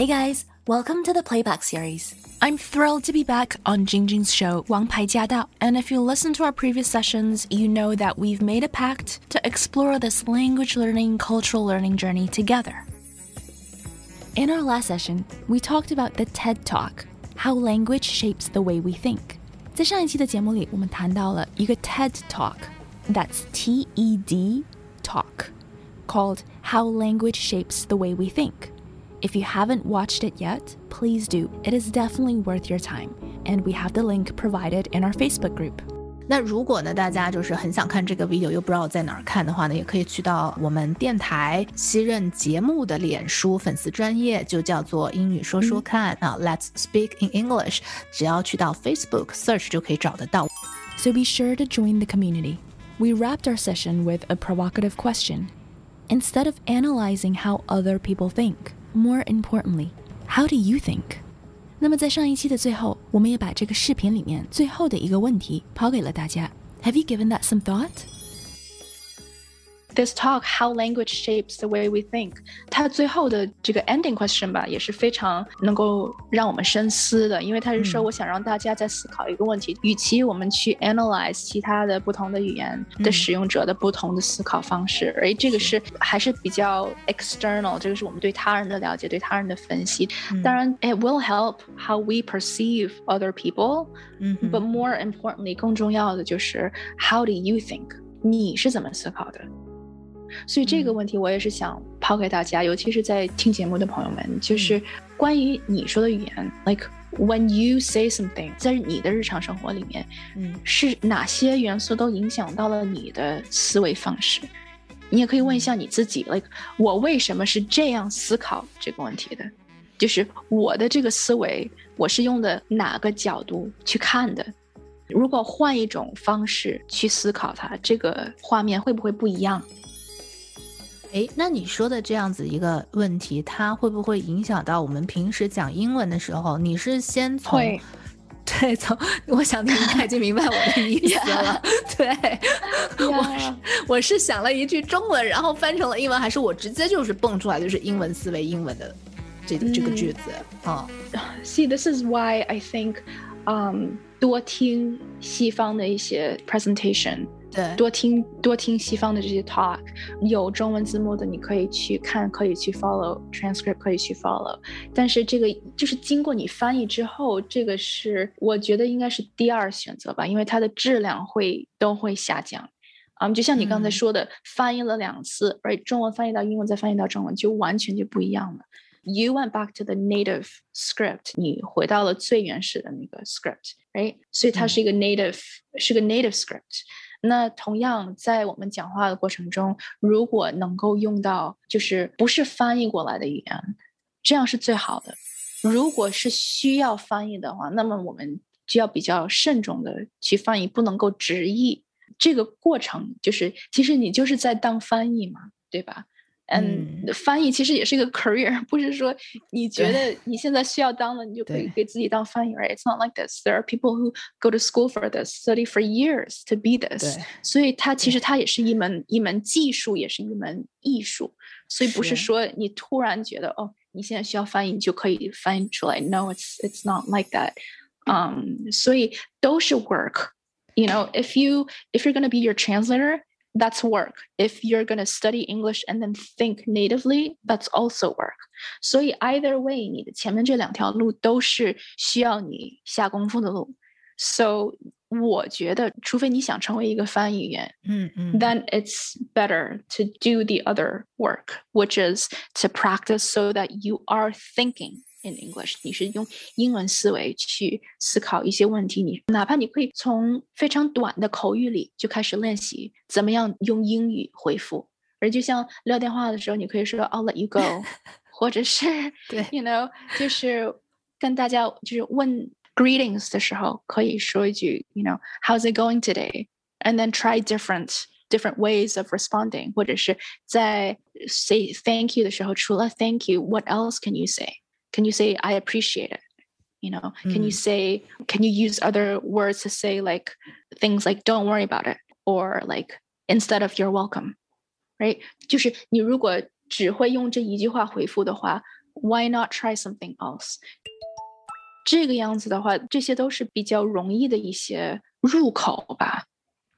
Hey guys, welcome to the playback series. I'm thrilled to be back on Jingjing's show, Wang Pai Jia Dao. And if you listen to our previous sessions, you know that we've made a pact to explore this language learning, cultural learning journey together. In our last session, we talked about the TED Talk, how language shapes the way we think. 在上一期的节目里，我们谈到了一个 TED Talk，that's T E D Talk, called How Language Shapes the Way We Think. If you haven't watched it yet, please do. It is definitely worth your time, and we have the link provided in our Facebook group. 那如果呢，大家就是很想看这个 video 又不知道在哪儿看的话呢，也可以去到我们电台西任节目的脸书粉丝专业，就叫做英语说说看、嗯、啊，Let's Speak in English，只要去到 Facebook search 就可以找得到。So be sure to join the community. We wrapped our session with a provocative question. Instead of analyzing how other people think, more importantly, how do you think? 那么在上一期的最后，我们也把这个视频里面最后的一个问题抛给了大家。Have you given that some thought? This talk, how language shapes the way we think，它最后的这个 ending question 吧，也是非常能够让我们深思的，因为它是说，我想让大家在思考一个问题，与其我们去 analyze 其他的不同的语言的使用者的不同的思考方式，而这个是还是比较 external，这个是我们对他人的了解，对他人的分析。当然，it will help how we perceive other people，嗯，but more importantly，更重要的就是 how do you think，你是怎么思考的？ 所以这个问题我也是想抛给大家，尤其是在听节目的朋友们，就是关于你说的语言，like when you say something，在你的日常生活里面，嗯，是哪些元素都影响到了你的思维方式？你也可以问一下你自己，like 我为什么是这样思考这个问题的？就是我的这个思维，我是用的哪个角度去看的？如果换一种方式去思考它，这个画面会不会不一样？哎，那你说的这样子一个问题，它会不会影响到我们平时讲英文的时候？你是先从，对，从我想你应该已经明白我的意思了。对，我是我是想了一句中文，然后翻成了英文，还是我直接就是蹦出来就是英文思维、英文的这这个句子啊？See, this is why I think, um, 多听西方的一些 presentation。对，多听多听西方的这些 talk，有中文字幕的你可以去看，可以去 follow transcript，可以去 follow。但是这个就是经过你翻译之后，这个是我觉得应该是第二选择吧，因为它的质量会都会下降。啊，就像你刚才说的，翻译了两次，right，中文翻译到英文，再翻译到中文，就完全就不一样了。You went back to the native script，你回到了最原始的那个 script，right？所以它是一个 native，是个 native script。那同样，在我们讲话的过程中，如果能够用到就是不是翻译过来的语言，这样是最好的。如果是需要翻译的话，那么我们就要比较慎重的去翻译，不能够直译。这个过程就是，其实你就是在当翻译嘛，对吧？嗯，翻译其实也是一个 career，不是说你觉得你现在需要当了，你就可以给自己当翻译，right？It's not like this. There are people who go to school for this, study for years to be this. 所以它其实它也是一门一门技术，也是一门艺术。所以不是说你突然觉得哦，你现在需要翻译，你就可以翻译出来。No, it's it's not like that. 嗯，所以都是 work. You know, if you if you're gonna be your translator that's work. If you're going to study English and then think natively, that's also work. 所以 either way，你的前面这两条路都是需要你下功夫的路。So 我觉得，除非你想成为一个翻译员，嗯嗯，then it's better to do the other work, which is to practice so that you are thinking in English，你是用英文思维去思考一些问题。你哪怕你可以从非常短的口语里就开始练习怎么样用英语回复。而就像聊电话的时候，你可以说 "I'll let you go"，或者是对，you know，就是跟大家就是问 greetings 的时候，可以说一句 "You know, how's it going today?" and then try different different ways of responding，或者是在 say thank you 的时候，除了 thank you，what else can you say？can you say i appreciate it you know mm. can you mm. say can you use other words to say like things like don't worry about it or like instead of you're welcome right 就是你如果只会用这一句话回复的话 Why not try something else？这个样子的话，这些都是比较容易的一些入口吧。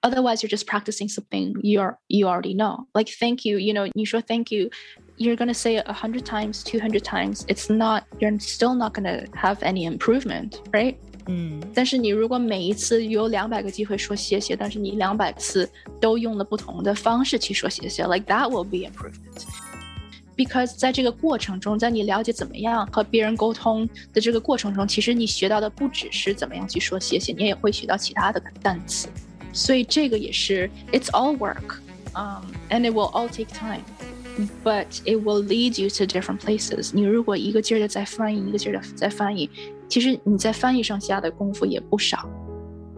Otherwise, you're just practicing something you're you already know. Like thank you, you know, you show thank you. You're gonna say it a hundred times, two hundred times. It's not. You're still not gonna have any improvement, right? 嗯，但是你如果每一次有两百个机会说谢谢，但是你两百次都用了不同的方式去说谢谢，like that will be improvement. Because 在这个过程中，在你了解怎么样和别人沟通的这个过程中，其实你学到的不只是怎么样去说谢谢，你也会学到其他的单词。所以这个也是，it's all work, um, and it will all take time. But it will lead you to different places. 你如果一个劲儿的在翻译，一个劲儿的在翻译，其实你在翻译上下的功夫也不少，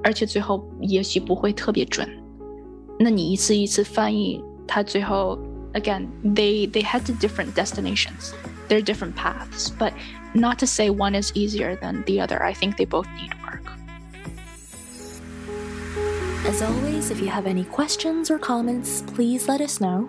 而且最后也许不会特别准。那你一次一次翻译，它最后 again they they head to different destinations. They're different paths, but not to say one is easier than the other. I think they both need work. As always, if you have any questions or comments, please let us know.